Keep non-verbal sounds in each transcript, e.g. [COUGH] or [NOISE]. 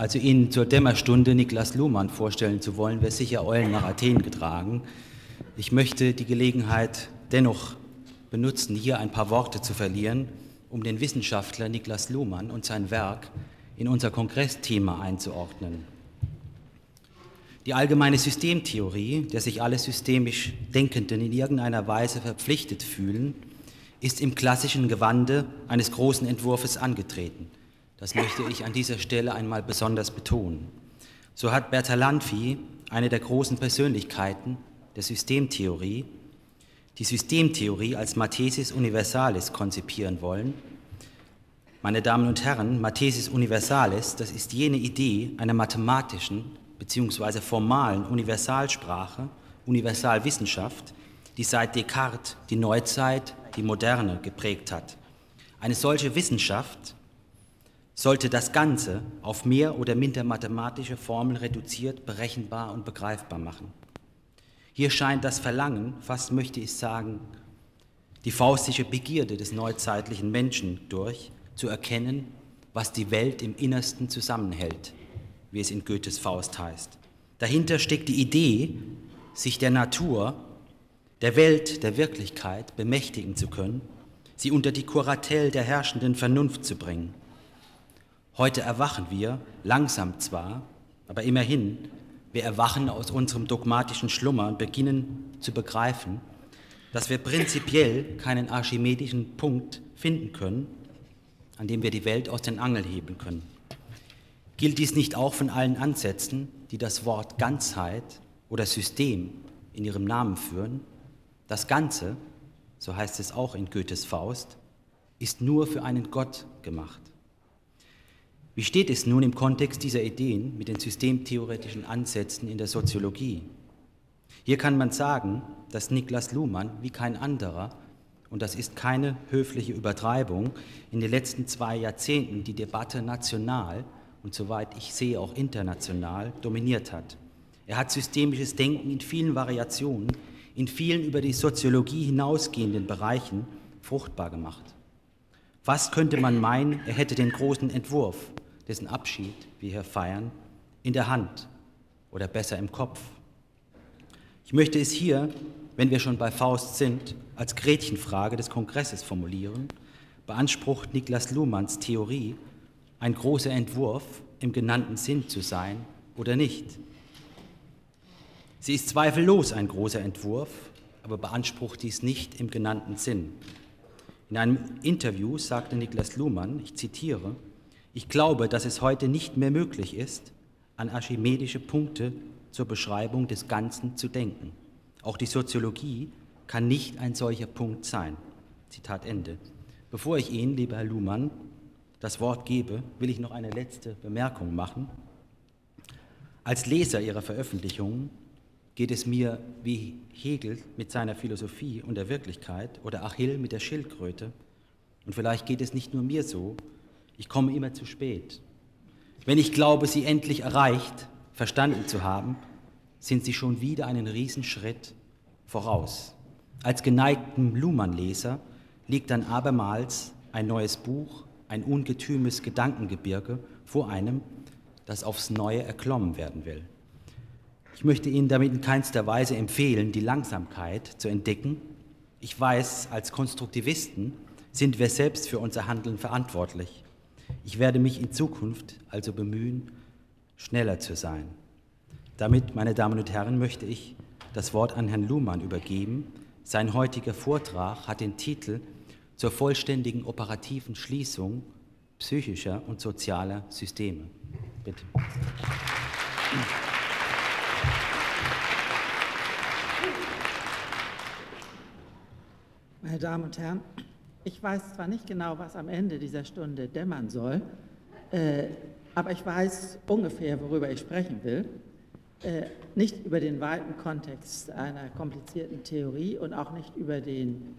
Also Ihnen zur Dämmerstunde Niklas Luhmann vorstellen zu wollen, wäre sicher Eulen nach Athen getragen. Ich möchte die Gelegenheit dennoch benutzen, hier ein paar Worte zu verlieren, um den Wissenschaftler Niklas Luhmann und sein Werk in unser Kongressthema einzuordnen. Die allgemeine Systemtheorie, der sich alle systemisch Denkenden in irgendeiner Weise verpflichtet fühlen, ist im klassischen Gewande eines großen Entwurfs angetreten. Das möchte ich an dieser Stelle einmal besonders betonen. So hat Bertalanffy, eine der großen Persönlichkeiten der Systemtheorie, die Systemtheorie als Mathesis Universalis konzipieren wollen. Meine Damen und Herren, Mathesis Universalis, das ist jene Idee einer mathematischen bzw. formalen Universalsprache, Universalwissenschaft, die seit Descartes die Neuzeit, die Moderne geprägt hat. Eine solche Wissenschaft sollte das Ganze auf mehr oder minder mathematische Formeln reduziert, berechenbar und begreifbar machen. Hier scheint das Verlangen, fast möchte ich sagen, die faustische Begierde des neuzeitlichen Menschen durch, zu erkennen, was die Welt im Innersten zusammenhält, wie es in Goethes Faust heißt. Dahinter steckt die Idee, sich der Natur, der Welt, der Wirklichkeit bemächtigen zu können, sie unter die Kuratell der herrschenden Vernunft zu bringen. Heute erwachen wir, langsam zwar, aber immerhin, wir erwachen aus unserem dogmatischen Schlummer und beginnen zu begreifen, dass wir prinzipiell keinen archimedischen Punkt finden können, an dem wir die Welt aus den Angeln heben können. Gilt dies nicht auch von allen Ansätzen, die das Wort Ganzheit oder System in ihrem Namen führen? Das Ganze, so heißt es auch in Goethes Faust, ist nur für einen Gott gemacht. Wie steht es nun im Kontext dieser Ideen mit den systemtheoretischen Ansätzen in der Soziologie? Hier kann man sagen, dass Niklas Luhmann wie kein anderer, und das ist keine höfliche Übertreibung, in den letzten zwei Jahrzehnten die Debatte national und soweit ich sehe auch international dominiert hat. Er hat systemisches Denken in vielen Variationen, in vielen über die Soziologie hinausgehenden Bereichen fruchtbar gemacht. Fast könnte man meinen, er hätte den großen Entwurf, dessen Abschied wir hier feiern, in der Hand oder besser im Kopf. Ich möchte es hier, wenn wir schon bei Faust sind, als Gretchenfrage des Kongresses formulieren. Beansprucht Niklas Luhmanns Theorie, ein großer Entwurf im genannten Sinn zu sein oder nicht? Sie ist zweifellos ein großer Entwurf, aber beansprucht dies nicht im genannten Sinn. In einem Interview sagte Niklas Luhmann, ich zitiere, ich glaube, dass es heute nicht mehr möglich ist, an archimedische Punkte zur Beschreibung des Ganzen zu denken. Auch die Soziologie kann nicht ein solcher Punkt sein. Zitat Ende. Bevor ich Ihnen, lieber Herr Luhmann, das Wort gebe, will ich noch eine letzte Bemerkung machen. Als Leser Ihrer Veröffentlichungen geht es mir wie Hegel mit seiner Philosophie und der Wirklichkeit oder Achill mit der Schildkröte. Und vielleicht geht es nicht nur mir so, ich komme immer zu spät. Wenn ich glaube, sie endlich erreicht, verstanden zu haben, sind sie schon wieder einen Riesenschritt voraus. Als geneigtem Luhmann-Leser liegt dann abermals ein neues Buch, ein ungetümes Gedankengebirge vor einem, das aufs Neue erklommen werden will. Ich möchte Ihnen damit in keinster Weise empfehlen, die Langsamkeit zu entdecken. Ich weiß, als Konstruktivisten sind wir selbst für unser Handeln verantwortlich. Ich werde mich in Zukunft also bemühen, schneller zu sein. Damit, meine Damen und Herren, möchte ich das Wort an Herrn Luhmann übergeben. Sein heutiger Vortrag hat den Titel zur vollständigen operativen Schließung psychischer und sozialer Systeme. Bitte. Meine Damen und Herren, ich weiß zwar nicht genau, was am Ende dieser Stunde dämmern soll, äh, aber ich weiß ungefähr, worüber ich sprechen will. Äh, nicht über den weiten Kontext einer komplizierten Theorie und auch nicht über den,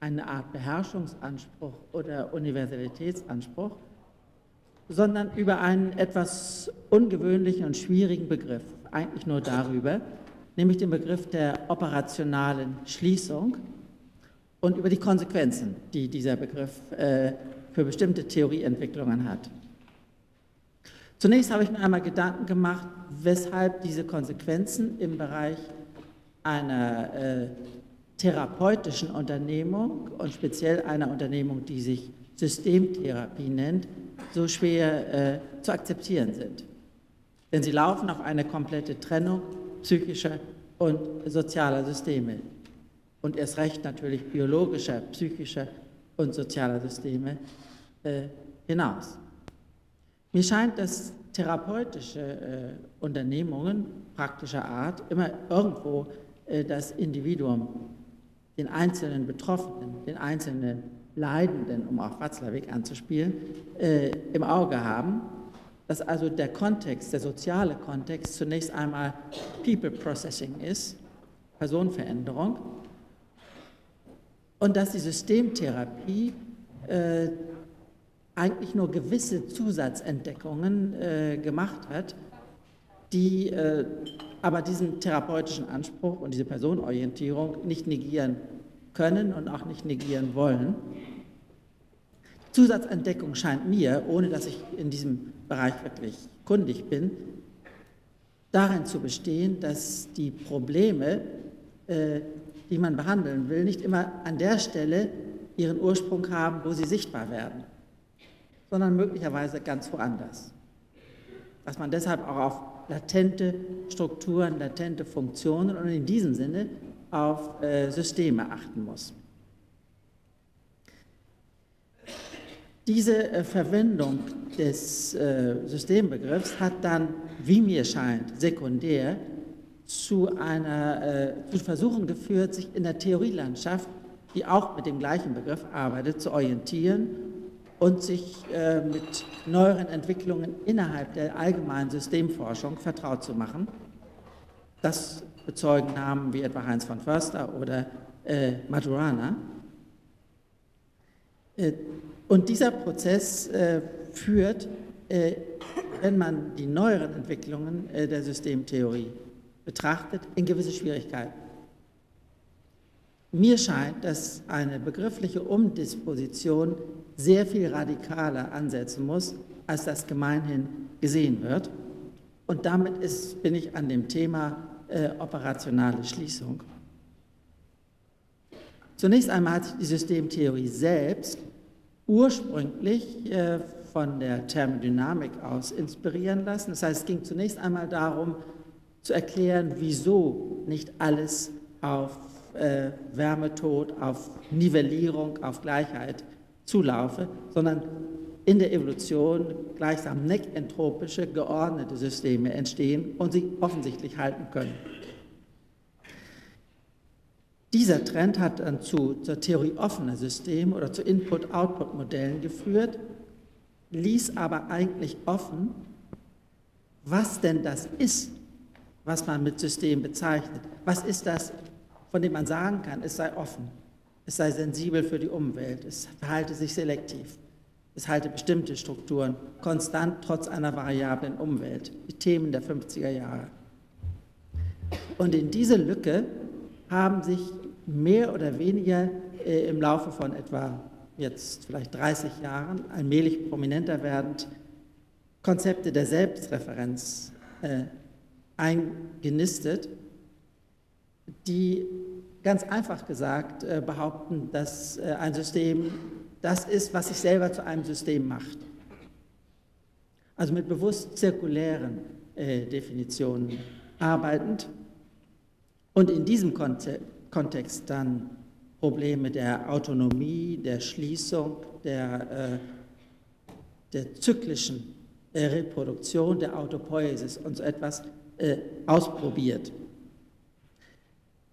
eine Art Beherrschungsanspruch oder Universalitätsanspruch, sondern über einen etwas ungewöhnlichen und schwierigen Begriff, eigentlich nur darüber, nämlich den Begriff der operationalen Schließung und über die Konsequenzen, die dieser Begriff äh, für bestimmte Theorieentwicklungen hat. Zunächst habe ich mir einmal Gedanken gemacht, weshalb diese Konsequenzen im Bereich einer äh, therapeutischen Unternehmung und speziell einer Unternehmung, die sich Systemtherapie nennt, so schwer äh, zu akzeptieren sind. Denn sie laufen auf eine komplette Trennung psychischer und sozialer Systeme und erst recht natürlich biologischer, psychischer und sozialer Systeme äh, hinaus. Mir scheint, dass therapeutische äh, Unternehmungen praktischer Art immer irgendwo äh, das Individuum, den einzelnen Betroffenen, den einzelnen Leidenden, um auch Watzlawick anzuspielen, äh, im Auge haben, dass also der Kontext, der soziale Kontext zunächst einmal People Processing ist, Personenveränderung, und dass die Systemtherapie äh, eigentlich nur gewisse Zusatzentdeckungen äh, gemacht hat, die äh, aber diesen therapeutischen Anspruch und diese Personenorientierung nicht negieren können und auch nicht negieren wollen. Zusatzentdeckung scheint mir, ohne dass ich in diesem Bereich wirklich kundig bin, darin zu bestehen, dass die Probleme, äh, die man behandeln will, nicht immer an der Stelle ihren Ursprung haben, wo sie sichtbar werden, sondern möglicherweise ganz woanders. Dass man deshalb auch auf latente Strukturen, latente Funktionen und in diesem Sinne auf äh, Systeme achten muss. Diese äh, Verwendung des äh, Systembegriffs hat dann, wie mir scheint, sekundär zu, einer, äh, zu Versuchen geführt, sich in der Theorielandschaft, die auch mit dem gleichen Begriff arbeitet, zu orientieren und sich äh, mit neueren Entwicklungen innerhalb der allgemeinen Systemforschung vertraut zu machen. Das bezeugen Namen wie etwa Heinz von Förster oder äh, Maturana. Äh, und dieser Prozess äh, führt, äh, wenn man die neueren Entwicklungen der Systemtheorie betrachtet, in gewisse Schwierigkeiten. Mir scheint, dass eine begriffliche Umdisposition sehr viel radikaler ansetzen muss, als das gemeinhin gesehen wird. Und damit ist, bin ich an dem Thema äh, operationale Schließung. Zunächst einmal hat sich die Systemtheorie selbst ursprünglich äh, von der Thermodynamik aus inspirieren lassen. Das heißt, es ging zunächst einmal darum, zu erklären, wieso nicht alles auf äh, Wärmetod, auf Nivellierung, auf Gleichheit zulaufe, sondern in der Evolution gleichsam neckentropische, geordnete Systeme entstehen und sich offensichtlich halten können. Dieser Trend hat dann zu, zur Theorie offener Systeme oder zu Input-Output-Modellen geführt, ließ aber eigentlich offen, was denn das ist, was man mit System bezeichnet. Was ist das, von dem man sagen kann, es sei offen, es sei sensibel für die Umwelt, es verhalte sich selektiv, es halte bestimmte Strukturen konstant trotz einer variablen Umwelt. Die Themen der 50er Jahre. Und in diese Lücke haben sich mehr oder weniger äh, im Laufe von etwa jetzt vielleicht 30 Jahren allmählich prominenter werdend Konzepte der Selbstreferenz äh, eingenistet, die ganz einfach gesagt äh, behaupten, dass äh, ein System das ist, was sich selber zu einem System macht. Also mit bewusst zirkulären äh, Definitionen arbeitend und in diesem Kontext dann Probleme der Autonomie, der Schließung, der, der zyklischen Reproduktion, der Autopoiesis und so etwas äh, ausprobiert.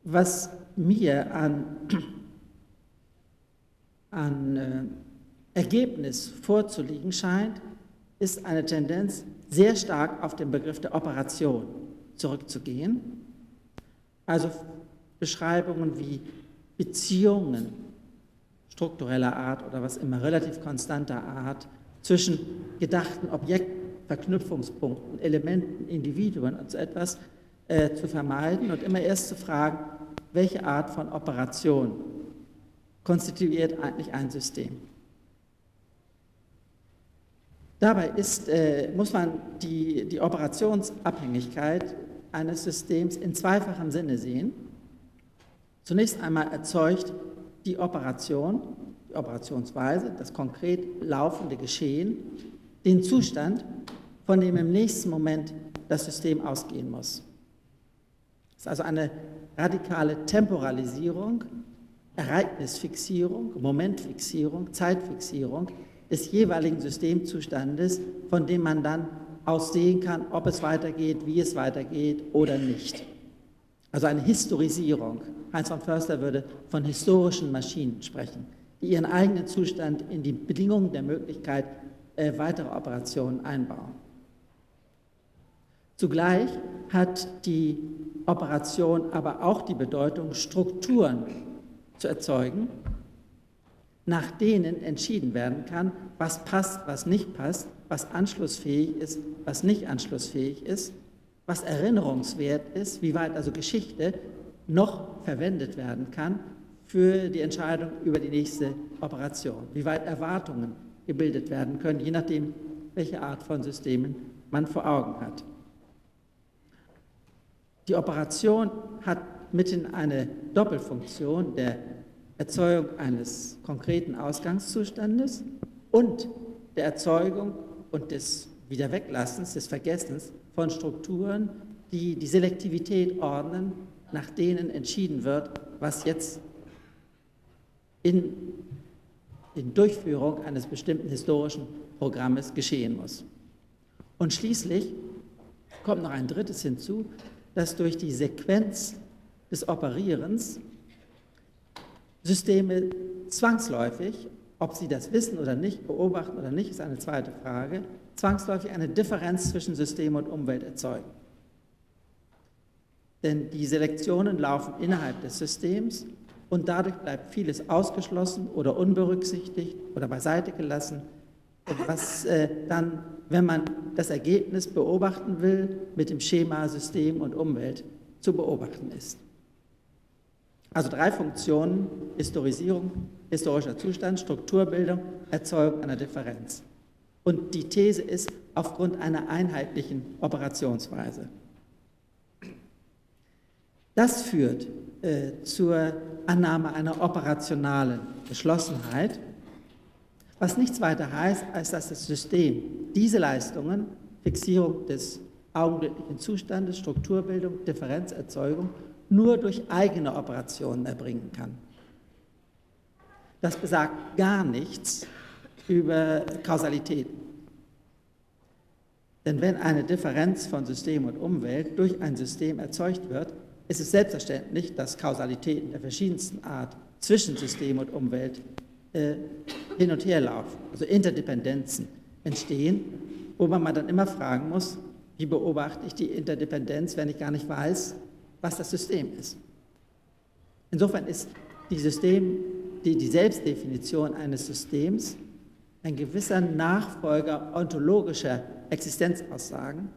Was mir an, [CLEARS THROAT] an äh, Ergebnis vorzuliegen scheint, ist eine Tendenz, sehr stark auf den Begriff der Operation zurückzugehen. Also Beschreibungen wie Beziehungen struktureller Art oder was immer, relativ konstanter Art zwischen gedachten Objekten Verknüpfungspunkten, Elementen, Individuen und so etwas äh, zu vermeiden und immer erst zu fragen, welche Art von Operation konstituiert eigentlich ein System. Dabei ist, äh, muss man die, die Operationsabhängigkeit eines Systems in zweifachem Sinne sehen. Zunächst einmal erzeugt die Operation, die Operationsweise, das konkret laufende Geschehen, den Zustand, von dem im nächsten Moment das System ausgehen muss. Es ist also eine radikale Temporalisierung, Ereignisfixierung, Momentfixierung, Zeitfixierung des jeweiligen Systemzustandes, von dem man dann aussehen kann, ob es weitergeht, wie es weitergeht oder nicht. Also eine Historisierung. Heinz von Förster würde von historischen Maschinen sprechen, die ihren eigenen Zustand in die Bedingungen der Möglichkeit äh, weiterer Operationen einbauen. Zugleich hat die Operation aber auch die Bedeutung, Strukturen zu erzeugen, nach denen entschieden werden kann, was passt, was nicht passt, was anschlussfähig ist, was nicht anschlussfähig ist, was erinnerungswert ist, wie weit also Geschichte noch verwendet werden kann für die Entscheidung über die nächste Operation, wie weit Erwartungen gebildet werden können, je nachdem, welche Art von Systemen man vor Augen hat. Die Operation hat mitten eine Doppelfunktion der Erzeugung eines konkreten Ausgangszustandes und der Erzeugung und des Wiederweglassens, des Vergessens von Strukturen, die die Selektivität ordnen, nach denen entschieden wird, was jetzt in, in Durchführung eines bestimmten historischen Programmes geschehen muss. Und schließlich kommt noch ein drittes hinzu, dass durch die Sequenz des Operierens Systeme zwangsläufig, ob sie das wissen oder nicht, beobachten oder nicht, ist eine zweite Frage, zwangsläufig eine Differenz zwischen System und Umwelt erzeugen. Denn die Selektionen laufen innerhalb des Systems und dadurch bleibt vieles ausgeschlossen oder unberücksichtigt oder beiseite gelassen, was äh, dann, wenn man das Ergebnis beobachten will, mit dem Schema System und Umwelt zu beobachten ist. Also drei Funktionen, Historisierung, historischer Zustand, Strukturbildung, Erzeugung einer Differenz. Und die These ist aufgrund einer einheitlichen Operationsweise. Das führt äh, zur Annahme einer operationalen Geschlossenheit, was nichts weiter heißt, als dass das System diese Leistungen, Fixierung des augenblicklichen Zustandes, Strukturbildung, Differenzerzeugung, nur durch eigene Operationen erbringen kann. Das besagt gar nichts über Kausalitäten. Denn wenn eine Differenz von System und Umwelt durch ein System erzeugt wird, ist es selbstverständlich, dass Kausalitäten der verschiedensten Art zwischen System und Umwelt äh, hin und her laufen, also Interdependenzen entstehen, wo man dann immer fragen muss, wie beobachte ich die Interdependenz, wenn ich gar nicht weiß, was das System ist. Insofern ist die, System, die, die Selbstdefinition eines Systems ein gewisser Nachfolger ontologischer Existenzaussagen,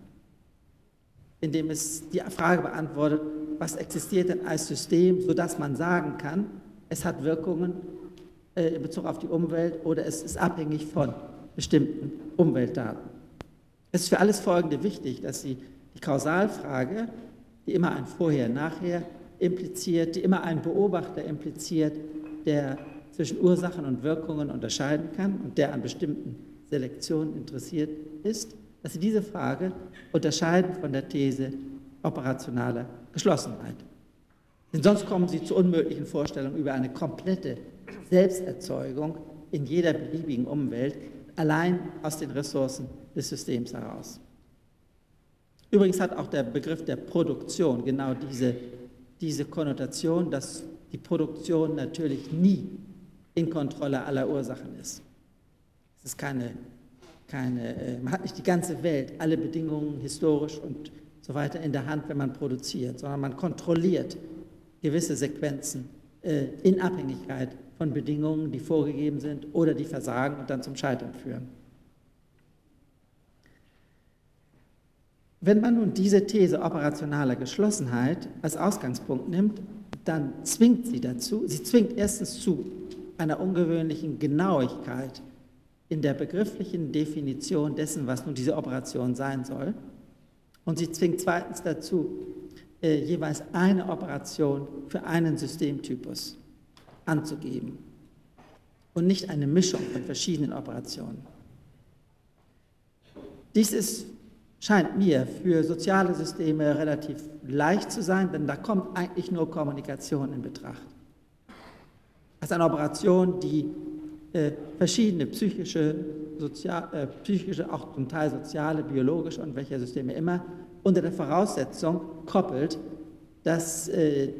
indem es die Frage beantwortet, was existiert denn als System, sodass man sagen kann, es hat Wirkungen in Bezug auf die Umwelt oder es ist abhängig von bestimmten Umweltdaten. Es ist für alles Folgende wichtig, dass Sie die Kausalfrage die immer ein Vorher-Nachher impliziert, die immer einen Beobachter impliziert, der zwischen Ursachen und Wirkungen unterscheiden kann und der an bestimmten Selektionen interessiert ist, dass Sie diese Frage unterscheiden von der These operationaler Geschlossenheit. Denn sonst kommen Sie zu unmöglichen Vorstellungen über eine komplette Selbsterzeugung in jeder beliebigen Umwelt, allein aus den Ressourcen des Systems heraus. Übrigens hat auch der Begriff der Produktion genau diese, diese Konnotation, dass die Produktion natürlich nie in Kontrolle aller Ursachen ist. Es ist keine, keine, äh, man hat nicht die ganze Welt, alle Bedingungen historisch und so weiter in der Hand, wenn man produziert, sondern man kontrolliert gewisse Sequenzen äh, in Abhängigkeit von Bedingungen, die vorgegeben sind oder die versagen und dann zum Scheitern führen. Wenn man nun diese These operationaler Geschlossenheit als Ausgangspunkt nimmt, dann zwingt sie dazu, sie zwingt erstens zu einer ungewöhnlichen Genauigkeit in der begrifflichen Definition dessen, was nun diese Operation sein soll. Und sie zwingt zweitens dazu, äh, jeweils eine Operation für einen Systemtypus anzugeben und nicht eine Mischung von verschiedenen Operationen. Dies ist, scheint mir für soziale Systeme relativ leicht zu sein, denn da kommt eigentlich nur Kommunikation in Betracht. Das ist eine Operation, die äh, verschiedene psychische, sozial, äh, psychische, auch zum Teil soziale, biologische und welche Systeme immer, unter der Voraussetzung koppelt, dass äh,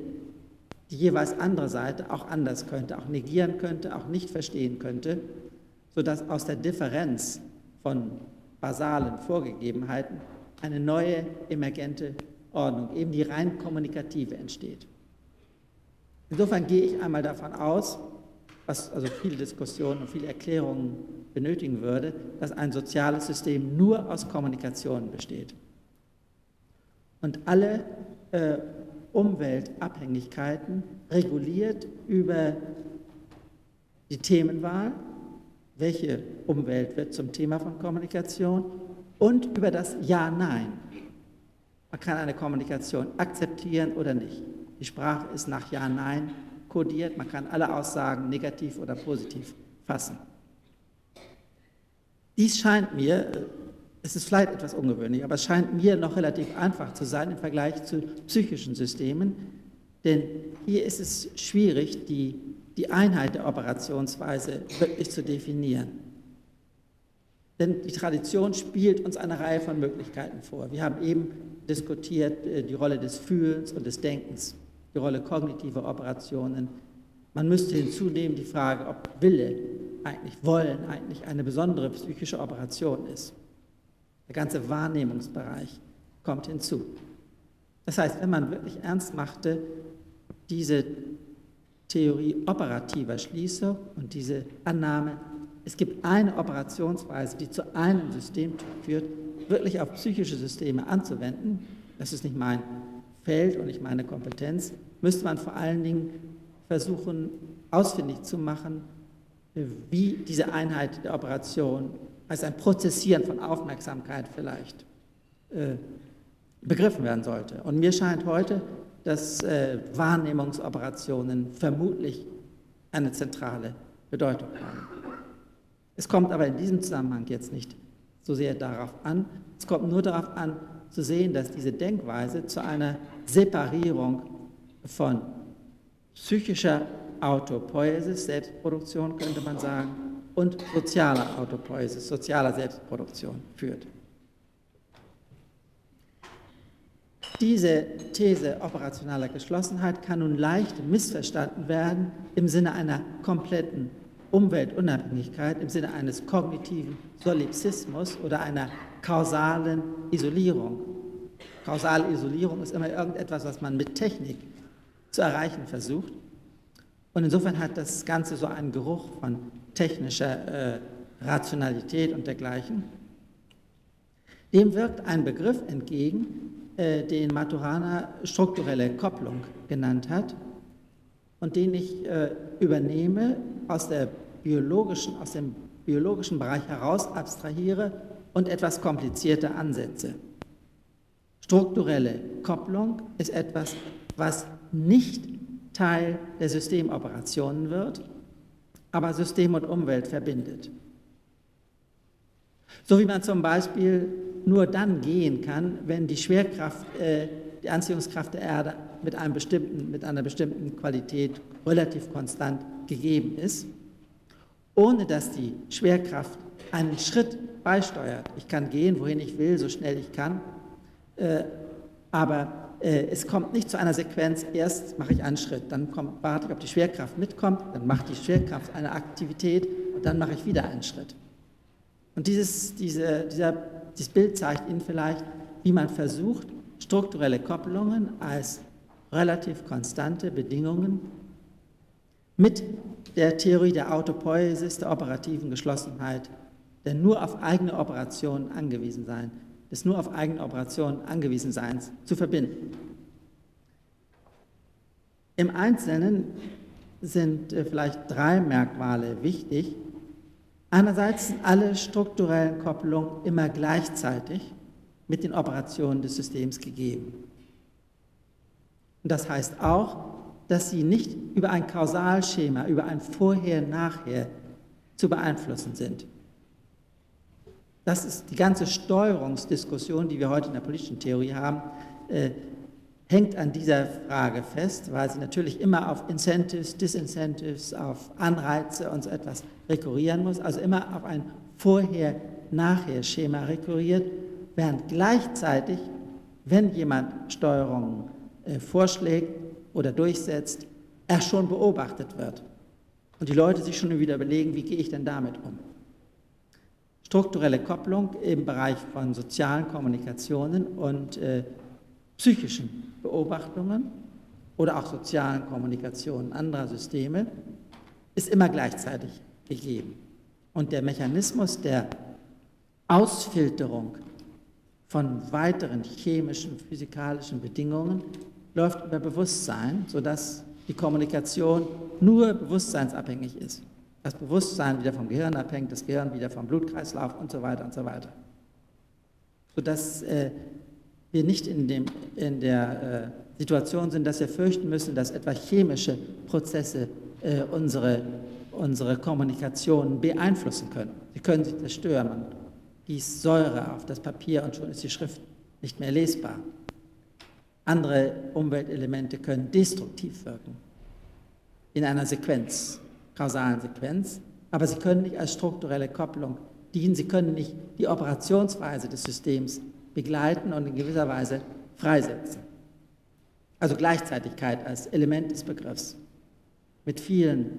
die jeweils andere Seite auch anders könnte, auch negieren könnte, auch nicht verstehen könnte, sodass aus der Differenz von basalen Vorgegebenheiten eine neue emergente Ordnung, eben die rein kommunikative entsteht. Insofern gehe ich einmal davon aus, was also viele Diskussionen und viele Erklärungen benötigen würde, dass ein soziales System nur aus Kommunikation besteht. Und alle äh, Umweltabhängigkeiten reguliert über die Themenwahl, welche Umwelt wird zum Thema von Kommunikation und über das Ja-Nein. Man kann eine Kommunikation akzeptieren oder nicht. Die Sprache ist nach Ja-Nein kodiert, man kann alle Aussagen negativ oder positiv fassen. Dies scheint mir es ist vielleicht etwas ungewöhnlich, aber es scheint mir noch relativ einfach zu sein im Vergleich zu psychischen Systemen, denn hier ist es schwierig, die, die Einheit der Operationsweise wirklich zu definieren. Denn die Tradition spielt uns eine Reihe von Möglichkeiten vor. Wir haben eben diskutiert äh, die Rolle des Fühlens und des Denkens, die Rolle kognitiver Operationen. Man müsste hinzunehmen die Frage, ob Wille eigentlich Wollen eigentlich eine besondere psychische Operation ist. Der ganze Wahrnehmungsbereich kommt hinzu. Das heißt, wenn man wirklich ernst machte, diese Theorie operativer Schließung und diese Annahme, es gibt eine Operationsweise, die zu einem Systemtyp führt, wirklich auf psychische Systeme anzuwenden, das ist nicht mein Feld und nicht meine Kompetenz, müsste man vor allen Dingen versuchen, ausfindig zu machen, wie diese Einheit der Operation als ein Prozessieren von Aufmerksamkeit vielleicht äh, begriffen werden sollte. Und mir scheint heute, dass äh, Wahrnehmungsoperationen vermutlich eine zentrale Bedeutung haben. Es kommt aber in diesem Zusammenhang jetzt nicht so sehr darauf an, es kommt nur darauf an, zu sehen, dass diese Denkweise zu einer Separierung von psychischer Autopoiesis, Selbstproduktion könnte man sagen, und sozialer Autopoiesis, sozialer Selbstproduktion führt. Diese These operationaler Geschlossenheit kann nun leicht missverstanden werden im Sinne einer kompletten Umweltunabhängigkeit, im Sinne eines kognitiven Solipsismus oder einer kausalen Isolierung. Kausale Isolierung ist immer irgendetwas, was man mit Technik zu erreichen versucht. Und insofern hat das Ganze so einen Geruch von technischer äh, Rationalität und dergleichen. Dem wirkt ein Begriff entgegen, äh, den Maturana strukturelle Kopplung genannt hat und den ich äh, übernehme, aus, der biologischen, aus dem biologischen Bereich heraus abstrahiere und etwas komplizierter ansetze. Strukturelle Kopplung ist etwas, was nicht Teil der Systemoperationen wird, aber System und Umwelt verbindet. So wie man zum Beispiel nur dann gehen kann, wenn die Schwerkraft, äh, die Anziehungskraft der Erde mit, einem bestimmten, mit einer bestimmten Qualität relativ konstant gegeben ist, ohne dass die Schwerkraft einen Schritt beisteuert. Ich kann gehen, wohin ich will, so schnell ich kann, äh, aber äh, es kommt nicht zu einer Sequenz, erst mache ich einen Schritt, dann kommt, warte ich, ob die Schwerkraft mitkommt, dann macht die Schwerkraft eine Aktivität und dann mache ich wieder einen Schritt. Und dieses, diese, dieser, dieses Bild zeigt Ihnen vielleicht, wie man versucht, strukturelle Koppelungen als relativ konstante Bedingungen mit der Theorie der Autopoiesis, der operativen Geschlossenheit, der nur auf eigene Operationen angewiesen sein, des nur auf eigene Operationen angewiesen Seins zu verbinden. Im Einzelnen sind äh, vielleicht drei Merkmale wichtig, Einerseits sind alle strukturellen Kopplungen immer gleichzeitig mit den Operationen des Systems gegeben. Und das heißt auch, dass sie nicht über ein Kausalschema, über ein Vorher-Nachher zu beeinflussen sind. Das ist die ganze Steuerungsdiskussion, die wir heute in der politischen Theorie haben, äh, hängt an dieser Frage fest, weil sie natürlich immer auf Incentives, Disincentives, auf Anreize und so etwas rekurrieren muss, also immer auf ein Vorher-Nachher-Schema rekurriert, während gleichzeitig, wenn jemand Steuerungen äh, vorschlägt oder durchsetzt, er schon beobachtet wird. Und die Leute sich schon wieder überlegen, wie gehe ich denn damit um? Strukturelle Kopplung im Bereich von sozialen Kommunikationen und äh, psychischen Beobachtungen oder auch sozialen Kommunikationen anderer Systeme ist immer gleichzeitig gegeben. Und der Mechanismus der Ausfilterung von weiteren chemischen, physikalischen Bedingungen läuft über Bewusstsein, sodass die Kommunikation nur bewusstseinsabhängig ist. Das Bewusstsein wieder vom Gehirn abhängt, das Gehirn wieder vom Blutkreislauf und so weiter und so weiter. Sodass äh, wir nicht in, dem, in der äh, Situation sind, dass wir fürchten müssen, dass etwa chemische Prozesse äh, unsere, unsere Kommunikation beeinflussen können. Sie können sie zerstören. Man gießt Säure auf das Papier und schon ist die Schrift nicht mehr lesbar. Andere Umweltelemente können destruktiv wirken in einer Sequenz, kausalen Sequenz, aber sie können nicht als strukturelle Kopplung dienen, sie können nicht die Operationsweise des Systems begleiten und in gewisser Weise freisetzen. Also Gleichzeitigkeit als Element des Begriffs mit vielen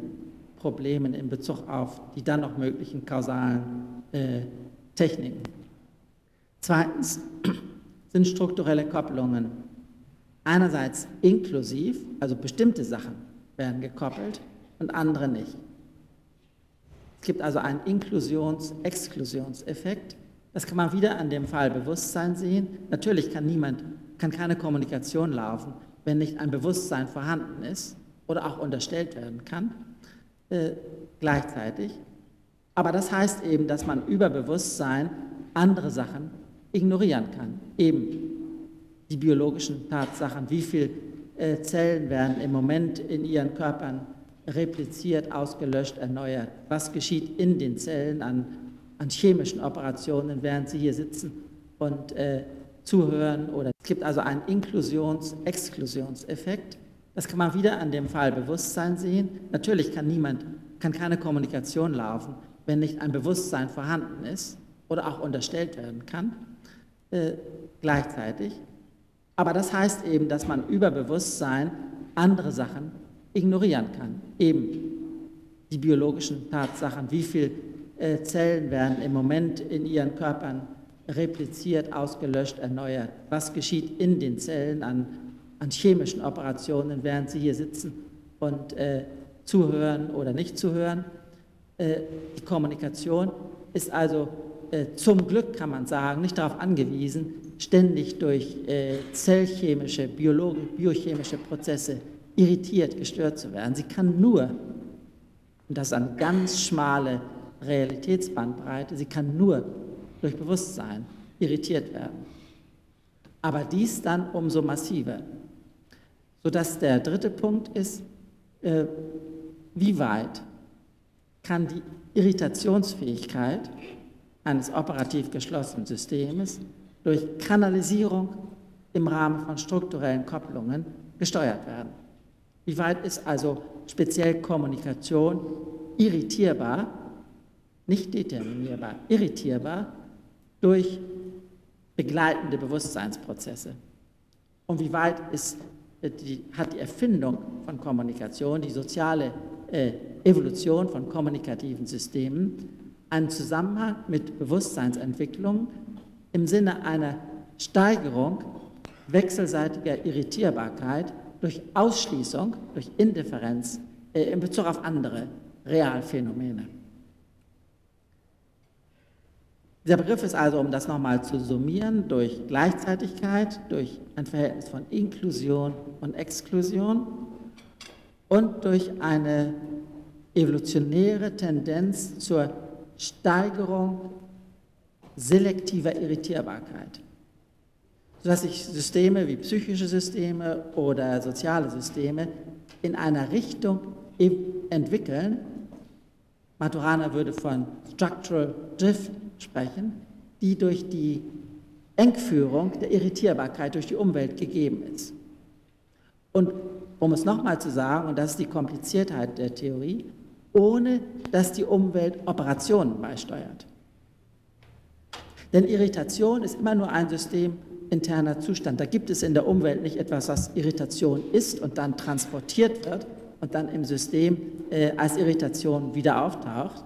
Problemen in Bezug auf die dann noch möglichen kausalen äh, Techniken. Zweitens [CLEARS THROAT] sind strukturelle Kopplungen einerseits inklusiv, also bestimmte Sachen werden gekoppelt und andere nicht. Es gibt also einen Inklusions-Exklusionseffekt. Das kann man wieder an dem Fall Bewusstsein sehen. Natürlich kann niemand, kann keine Kommunikation laufen, wenn nicht ein Bewusstsein vorhanden ist oder auch unterstellt werden kann, äh, gleichzeitig. Aber das heißt eben, dass man über Bewusstsein andere Sachen ignorieren kann. Eben die biologischen Tatsachen, wie viele äh, Zellen werden im Moment in ihren Körpern repliziert, ausgelöscht, erneuert. Was geschieht in den Zellen an, an chemischen Operationen, während sie hier sitzen und äh, zuhören? Oder es gibt also einen Inklusions-Exklusionseffekt. Das kann man wieder an dem Fall Bewusstsein sehen. Natürlich kann niemand, kann keine Kommunikation laufen, wenn nicht ein Bewusstsein vorhanden ist oder auch unterstellt werden kann, äh, gleichzeitig. Aber das heißt eben, dass man über Bewusstsein andere Sachen ignorieren kann. Eben die biologischen Tatsachen, wie viele äh, Zellen werden im Moment in ihren Körpern repliziert, ausgelöscht, erneuert. Was geschieht in den Zellen an, an chemischen Operationen, während sie hier sitzen und äh, zuhören oder nicht zuhören. Äh, die Kommunikation ist also äh, zum Glück, kann man sagen, nicht darauf angewiesen, ständig durch äh, zellchemische, biochemische Prozesse irritiert, gestört zu werden. Sie kann nur, und das ist eine ganz schmale Realitätsbandbreite, sie kann nur durch Bewusstsein irritiert werden. Aber dies dann umso massiver. Sodass der dritte Punkt ist, äh, wie weit kann die Irritationsfähigkeit eines operativ geschlossenen Systems durch Kanalisierung im Rahmen von strukturellen Kopplungen gesteuert werden. Wie weit ist also speziell Kommunikation irritierbar, nicht determinierbar, irritierbar durch begleitende Bewusstseinsprozesse? Und wie weit ist, die, hat die Erfindung von Kommunikation, die soziale äh, Evolution von kommunikativen Systemen einen Zusammenhang mit Bewusstseinsentwicklung im Sinne einer Steigerung wechselseitiger Irritierbarkeit durch Ausschließung, durch Indifferenz äh, in Bezug auf andere Realphänomene. Dieser Begriff ist also, um das nochmal zu summieren, durch Gleichzeitigkeit, durch ein Verhältnis von Inklusion und Exklusion und durch eine evolutionäre Tendenz zur Steigerung selektiver Irritierbarkeit, sodass sich Systeme wie psychische Systeme oder soziale Systeme in einer Richtung entwickeln. Maturana würde von Structural Drift sprechen, die durch die Engführung der Irritierbarkeit durch die Umwelt gegeben ist. Und um es nochmal zu sagen, und das ist die Kompliziertheit der Theorie, ohne dass die Umwelt Operationen beisteuert. Denn Irritation ist immer nur ein systeminterner Zustand. Da gibt es in der Umwelt nicht etwas, was Irritation ist und dann transportiert wird und dann im System äh, als Irritation wieder auftaucht,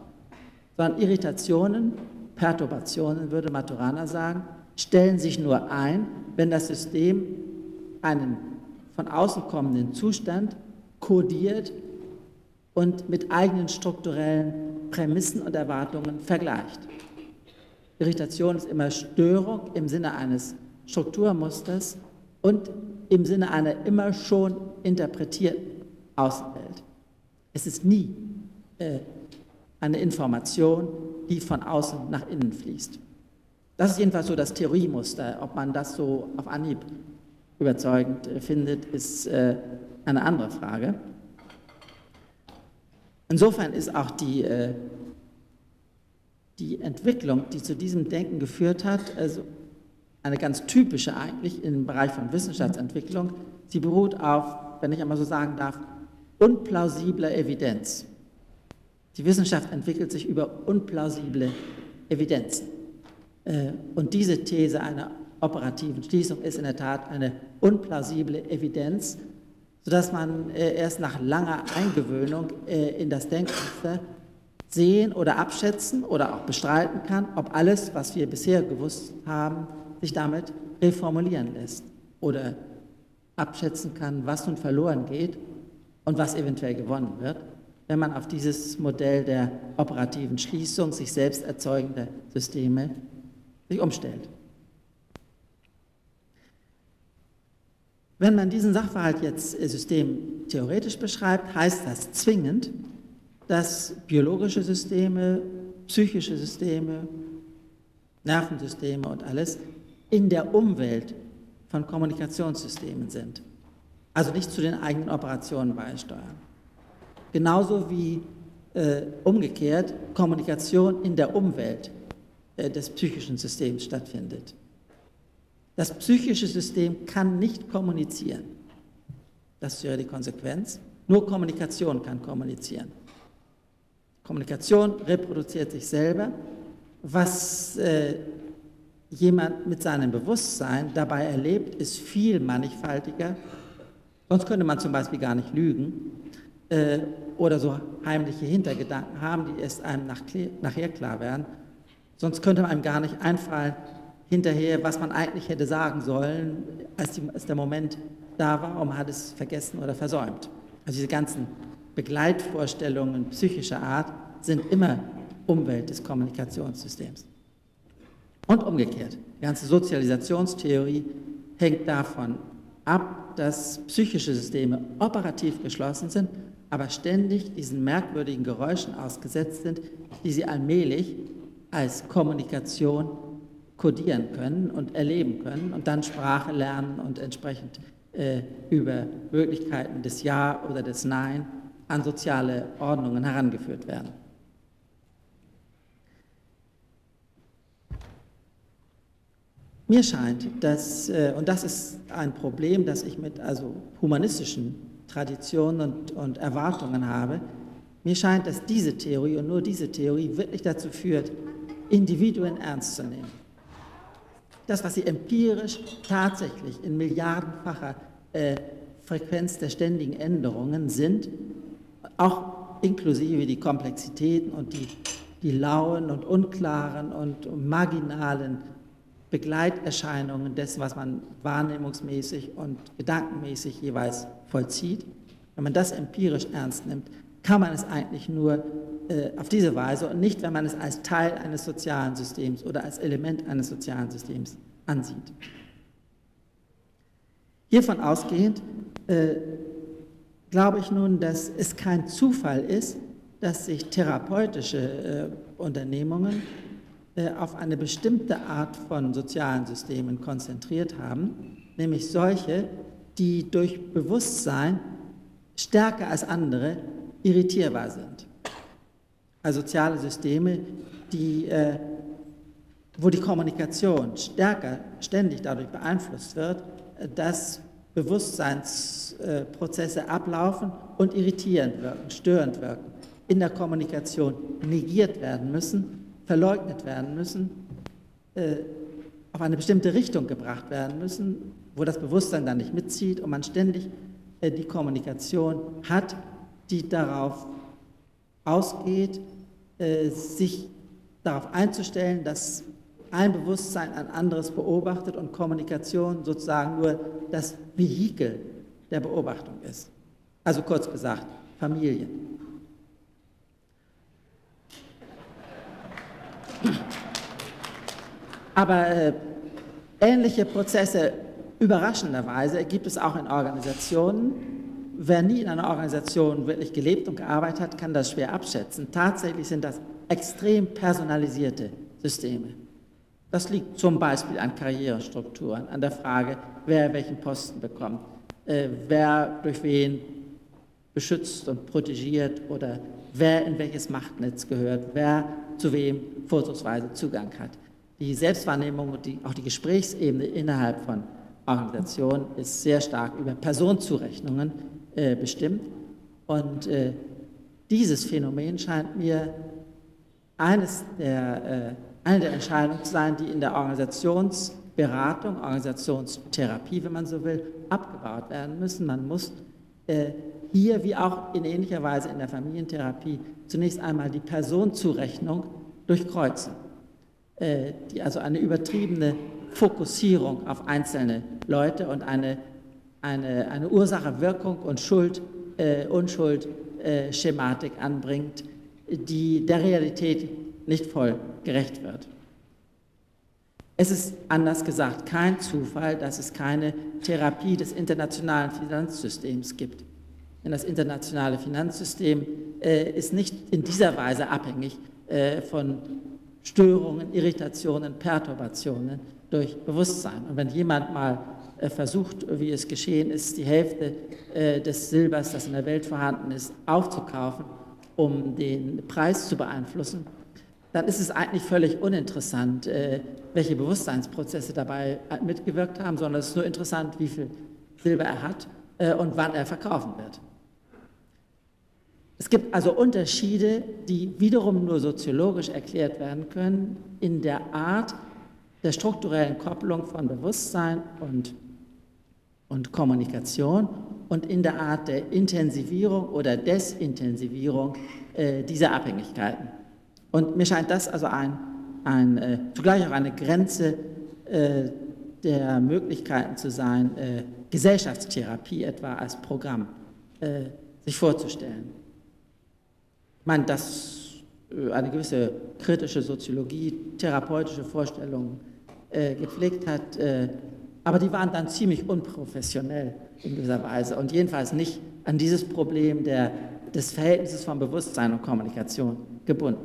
sondern Irritationen, Perturbationen, würde Maturana sagen, stellen sich nur ein, wenn das System einen von außen kommenden Zustand kodiert und mit eigenen strukturellen Prämissen und Erwartungen vergleicht. Irritation ist immer Störung im Sinne eines Strukturmusters und im Sinne einer immer schon interpretierten Außenwelt. Es ist nie äh, eine Information, die von außen nach innen fließt. Das ist jedenfalls so das Theoriemuster. Ob man das so auf Anhieb überzeugend äh, findet, ist äh, eine andere Frage. Insofern ist auch die, äh, die Entwicklung, die zu diesem Denken geführt hat, also eine ganz typische eigentlich im Bereich von Wissenschaftsentwicklung. Sie beruht auf, wenn ich einmal so sagen darf, unplausibler Evidenz. Die Wissenschaft entwickelt sich über unplausible Evidenzen. Äh, und diese These einer operativen Schließung ist in der Tat eine unplausible Evidenz, sodass man äh, erst nach langer Eingewöhnung äh, in das Denkmuster sehen oder abschätzen oder auch bestreiten kann, ob alles, was wir bisher gewusst haben, sich damit reformulieren lässt oder abschätzen kann, was nun verloren geht und was eventuell gewonnen wird, wenn man auf dieses Modell der operativen Schließung sich selbst erzeugender Systeme sich umstellt. Wenn man diesen Sachverhalt jetzt äh, systemtheoretisch beschreibt, heißt das zwingend, dass biologische Systeme, psychische Systeme, Nervensysteme und alles in der Umwelt von Kommunikationssystemen sind. Also nicht zu den eigenen Operationen beisteuern. Genauso wie äh, umgekehrt Kommunikation in der Umwelt äh, des psychischen Systems stattfindet. Das psychische System kann nicht kommunizieren. Das wäre die Konsequenz. Nur Kommunikation kann kommunizieren. Kommunikation reproduziert sich selber. Was äh, jemand mit seinem Bewusstsein dabei erlebt, ist viel mannigfaltiger. Sonst könnte man zum Beispiel gar nicht lügen äh, oder so heimliche Hintergedanken haben, die erst einem nach, nachher klar werden. Sonst könnte einem gar nicht einfallen, hinterher, was man eigentlich hätte sagen sollen, als, die, als der Moment da war und hat es vergessen oder versäumt. Also diese ganzen Begleitvorstellungen psychischer Art sind immer Umwelt des Kommunikationssystems. Und umgekehrt, die ganze Sozialisationstheorie hängt davon ab, dass psychische Systeme operativ geschlossen sind, aber ständig diesen merkwürdigen Geräuschen ausgesetzt sind, die sie allmählich als Kommunikation kodieren können und erleben können und dann Sprache lernen und entsprechend äh, über Möglichkeiten des Ja oder des Nein an soziale Ordnungen herangeführt werden. Mir scheint, dass, äh, und das ist ein Problem, das ich mit also humanistischen Traditionen und, und Erwartungen habe, mir scheint, dass diese Theorie und nur diese Theorie wirklich dazu führt, Individuen ernst zu nehmen. Das, was sie empirisch tatsächlich in milliardenfacher äh, Frequenz der ständigen Änderungen sind, auch inklusive die Komplexitäten und die, die lauen und unklaren und marginalen Begleiterscheinungen dessen, was man wahrnehmungsmäßig und gedankenmäßig jeweils vollzieht. Wenn man das empirisch ernst nimmt, kann man es eigentlich nur äh, auf diese Weise und nicht, wenn man es als Teil eines sozialen Systems oder als Element eines sozialen Systems ansieht. Hiervon ausgehend äh, glaube ich nun, dass es kein Zufall ist, dass sich therapeutische äh, Unternehmungen auf eine bestimmte Art von sozialen Systemen konzentriert haben, nämlich solche, die durch Bewusstsein stärker als andere irritierbar sind. Also soziale Systeme, die, äh, wo die Kommunikation stärker, ständig dadurch beeinflusst wird, dass Bewusstseinsprozesse ablaufen und irritierend wirken, störend wirken, in der Kommunikation negiert werden müssen, verleugnet werden müssen, äh, auf eine bestimmte Richtung gebracht werden müssen, wo das Bewusstsein dann nicht mitzieht und man ständig äh, die Kommunikation hat, die darauf ausgeht, äh, sich darauf einzustellen, dass ein Bewusstsein ein anderes beobachtet und Kommunikation sozusagen nur das Vehikel der Beobachtung ist. Also kurz gesagt, Familie. Aber äh, ähnliche Prozesse überraschenderweise gibt es auch in Organisationen. Wer nie in einer Organisation wirklich gelebt und gearbeitet hat, kann das schwer abschätzen. Tatsächlich sind das extrem personalisierte Systeme. Das liegt zum Beispiel an Karrierestrukturen, an der Frage, wer welchen Posten bekommt, äh, wer durch wen beschützt und protegiert oder wer in welches Machtnetz gehört, wer zu wem vorzugsweise Zugang hat. Die Selbstwahrnehmung und die, auch die Gesprächsebene innerhalb von Organisationen ist sehr stark über Personenzurechnungen äh, bestimmt. Und äh, dieses Phänomen scheint mir eines der, äh, eine der Entscheidungen zu sein, die in der Organisationsberatung, Organisationstherapie, wenn man so will, abgebaut werden müssen. Man muss äh, hier wie auch in ähnlicher Weise in der Familientherapie zunächst einmal die Personenzurechnung durchkreuzen, die also eine übertriebene Fokussierung auf einzelne Leute und eine, eine, eine Ursache-Wirkung und Schuld, äh, Unschuld-Schematik äh, anbringt, die der Realität nicht voll gerecht wird. Es ist anders gesagt kein Zufall, dass es keine Therapie des internationalen Finanzsystems gibt. Denn das internationale Finanzsystem äh, ist nicht in dieser Weise abhängig äh, von Störungen, Irritationen, Perturbationen durch Bewusstsein. Und wenn jemand mal äh, versucht, wie es geschehen ist, die Hälfte äh, des Silbers, das in der Welt vorhanden ist, aufzukaufen, um den Preis zu beeinflussen, dann ist es eigentlich völlig uninteressant, äh, welche Bewusstseinsprozesse dabei mitgewirkt haben, sondern es ist nur interessant, wie viel Silber er hat und wann er verkaufen wird. Es gibt also Unterschiede, die wiederum nur soziologisch erklärt werden können in der Art der strukturellen Kopplung von Bewusstsein und, und Kommunikation und in der Art der Intensivierung oder Desintensivierung äh, dieser Abhängigkeiten. Und mir scheint das also ein, ein, äh, zugleich auch eine Grenze äh, der Möglichkeiten zu sein, äh, Gesellschaftstherapie etwa als Programm äh, sich vorzustellen. Meine, dass äh, eine gewisse kritische Soziologie, therapeutische Vorstellungen äh, gepflegt hat, äh, aber die waren dann ziemlich unprofessionell in dieser Weise und jedenfalls nicht an dieses Problem der, des Verhältnisses von Bewusstsein und Kommunikation gebunden.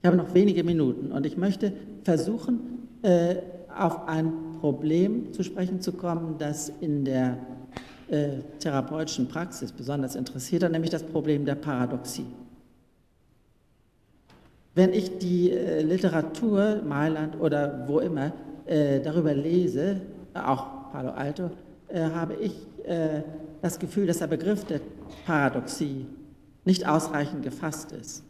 Ich habe noch wenige Minuten und ich möchte versuchen, äh, auf ein Problem zu sprechen zu kommen, das in der äh, therapeutischen Praxis besonders interessiert hat, nämlich das Problem der Paradoxie. Wenn ich die äh, Literatur, Mailand oder wo immer, äh, darüber lese, auch Palo Alto, äh, habe ich äh, das Gefühl, dass der Begriff der Paradoxie nicht ausreichend gefasst ist.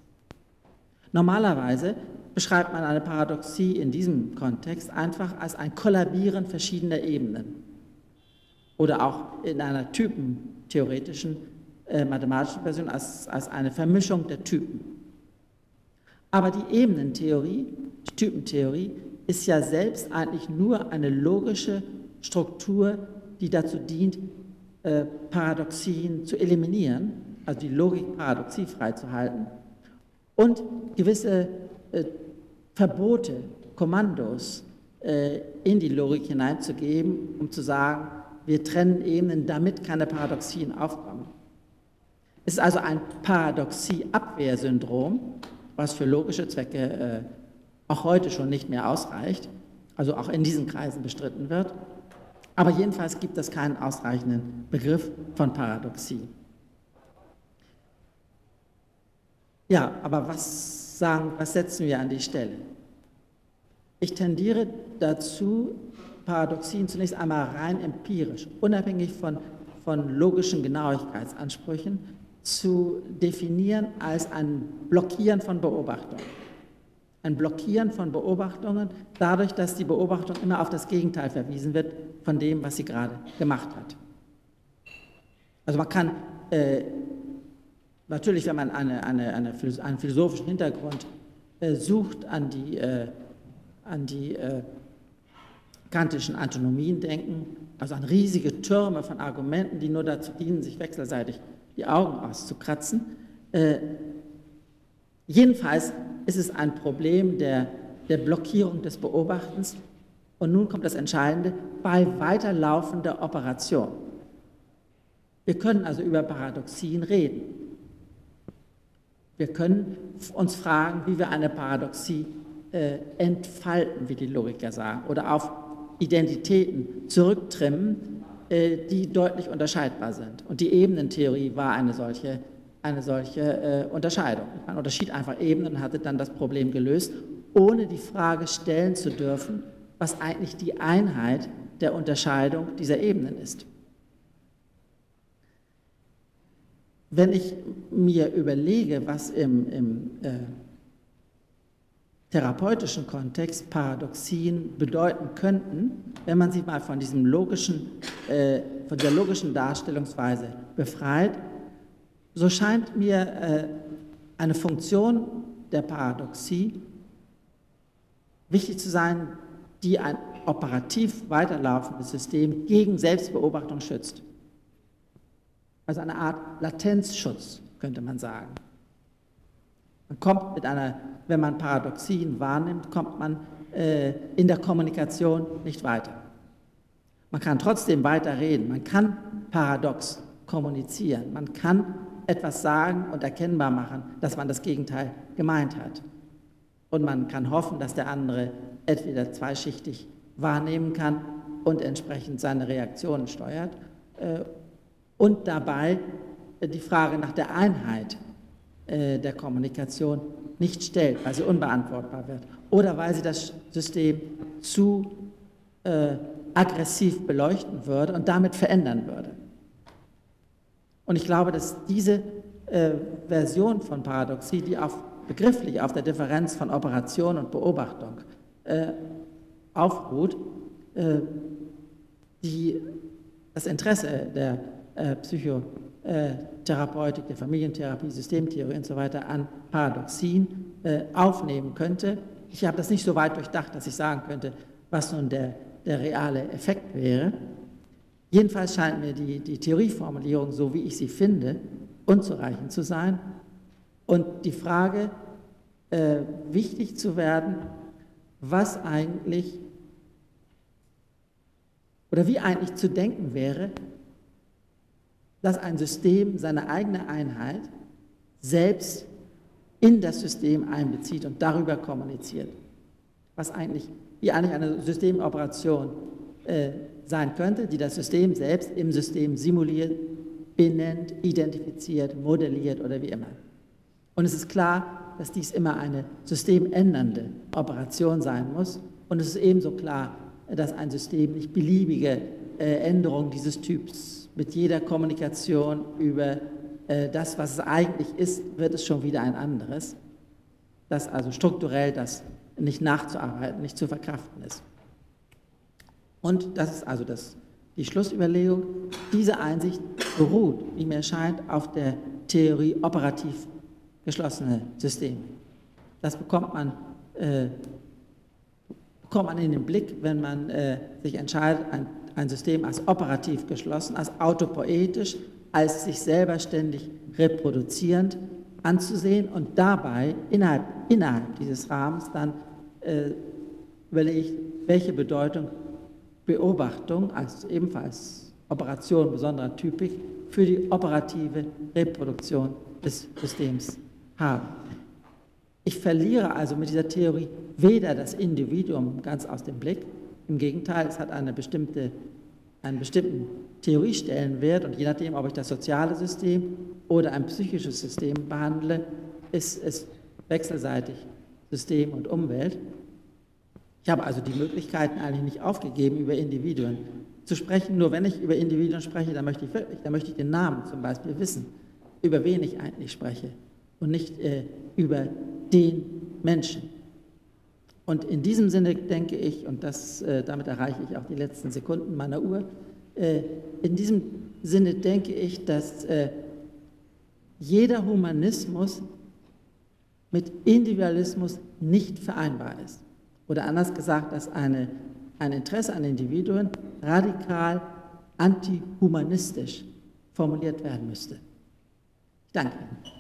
Normalerweise beschreibt man eine Paradoxie in diesem Kontext einfach als ein Kollabieren verschiedener Ebenen oder auch in einer typentheoretischen äh, mathematischen Version als, als eine Vermischung der Typen. Aber die Ebenentheorie, die Typentheorie, ist ja selbst eigentlich nur eine logische Struktur, die dazu dient, äh, Paradoxien zu eliminieren, also die Logik paradoxiefrei zu halten und gewisse äh, Verbote, Kommandos äh, in die Logik hineinzugeben, um zu sagen, wir trennen Ebenen, damit keine Paradoxien aufkommen. Es ist also ein Paradoxie-Abwehrsyndrom, was für logische Zwecke äh, auch heute schon nicht mehr ausreicht, also auch in diesen Kreisen bestritten wird. Aber jedenfalls gibt es keinen ausreichenden Begriff von Paradoxie. Ja, aber was sagen, was setzen wir an die Stelle? Ich tendiere dazu, Paradoxien zunächst einmal rein empirisch, unabhängig von, von logischen Genauigkeitsansprüchen, zu definieren als ein Blockieren von Beobachtungen. Ein Blockieren von Beobachtungen dadurch, dass die Beobachtung immer auf das Gegenteil verwiesen wird von dem, was sie gerade gemacht hat. Also man kann äh, natürlich, wenn man eine, eine, eine, einen philosophischen Hintergrund äh, sucht, an die, äh, an die äh, kantischen Antinomien denken, also an riesige Türme von Argumenten, die nur dazu dienen, sich wechselseitig die Augen auszukratzen. Äh, jedenfalls ist es ein Problem der, der Blockierung des Beobachtens. Und nun kommt das Entscheidende, bei weiterlaufender Operation. Wir können also über Paradoxien reden. Wir können uns fragen, wie wir eine Paradoxie äh, entfalten, wie die Logiker sagen, oder auf Identitäten zurücktrimmen, äh, die deutlich unterscheidbar sind. Und die Ebenentheorie war eine solche, eine solche äh, Unterscheidung. Man unterschied einfach Ebenen und hatte dann das Problem gelöst, ohne die Frage stellen zu dürfen, was eigentlich die Einheit der Unterscheidung dieser Ebenen ist. Wenn ich mir überlege, was im, im äh, therapeutischen Kontext Paradoxien bedeuten könnten, wenn man sie mal von, diesem logischen, äh, von der logischen Darstellungsweise befreit, so scheint mir äh, eine Funktion der Paradoxie wichtig zu sein, die ein operativ weiterlaufendes System gegen Selbstbeobachtung schützt. Also eine Art Latenzschutz, könnte man sagen. Man kommt mit einer, wenn man Paradoxien wahrnimmt, kommt man äh, in der Kommunikation nicht weiter. Man kann trotzdem weiter reden, man kann paradox kommunizieren, man kann etwas sagen und erkennbar machen, dass man das Gegenteil gemeint hat. Und man kann hoffen, dass der andere entweder zweischichtig wahrnehmen kann und entsprechend seine Reaktionen steuert äh, und dabei die Frage nach der Einheit äh, der Kommunikation nicht stellt, weil sie unbeantwortbar wird oder weil sie das System zu äh, aggressiv beleuchten würde und damit verändern würde. Und ich glaube, dass diese äh, Version von Paradoxie, die auf, begrifflich auf der Differenz von Operation und Beobachtung äh, aufruht, äh, die das Interesse der äh, Psycho äh, Therapeutik, der Familientherapie, Systemtheorie und so weiter an Paradoxien äh, aufnehmen könnte. Ich habe das nicht so weit durchdacht, dass ich sagen könnte, was nun der, der reale Effekt wäre. Jedenfalls scheint mir die, die Theorieformulierung, so wie ich sie finde, unzureichend zu sein und die Frage äh, wichtig zu werden, was eigentlich oder wie eigentlich zu denken wäre, dass ein System seine eigene Einheit selbst in das System einbezieht und darüber kommuniziert. Was eigentlich, wie eigentlich eine Systemoperation äh, sein könnte, die das System selbst im System simuliert, benennt, identifiziert, modelliert oder wie immer. Und es ist klar, dass dies immer eine systemändernde Operation sein muss. Und es ist ebenso klar, dass ein System nicht beliebige äh, Änderungen dieses Typs mit jeder Kommunikation über äh, das, was es eigentlich ist, wird es schon wieder ein anderes. Dass also strukturell das nicht nachzuarbeiten, nicht zu verkraften ist. Und das ist also das, die Schlussüberlegung. Diese Einsicht beruht, wie mir scheint, auf der Theorie operativ geschlossene Systeme. Das bekommt man, äh, bekommt man in den Blick, wenn man äh, sich entscheidet, ein ein System als operativ geschlossen, als autopoetisch, als sich selber ständig reproduzierend anzusehen und dabei innerhalb, innerhalb dieses Rahmens dann äh, überlege ich, welche Bedeutung Beobachtung, als ebenfalls Operation besonderer Typik, für die operative Reproduktion des Systems haben. Ich verliere also mit dieser Theorie weder das Individuum ganz aus dem Blick, im Gegenteil, es hat eine bestimmte, einen bestimmten Theoriestellenwert und je nachdem, ob ich das soziale System oder ein psychisches System behandle, ist es wechselseitig System und Umwelt. Ich habe also die Möglichkeiten eigentlich nicht aufgegeben, über Individuen zu sprechen. Nur wenn ich über Individuen spreche, dann möchte ich wirklich, dann möchte ich den Namen zum Beispiel wissen, über wen ich eigentlich spreche und nicht äh, über den Menschen. Und in diesem Sinne denke ich, und das, äh, damit erreiche ich auch die letzten Sekunden meiner Uhr, äh, in diesem Sinne denke ich, dass äh, jeder Humanismus mit Individualismus nicht vereinbar ist. Oder anders gesagt, dass eine, ein Interesse an Individuen radikal antihumanistisch formuliert werden müsste. Ich danke Ihnen.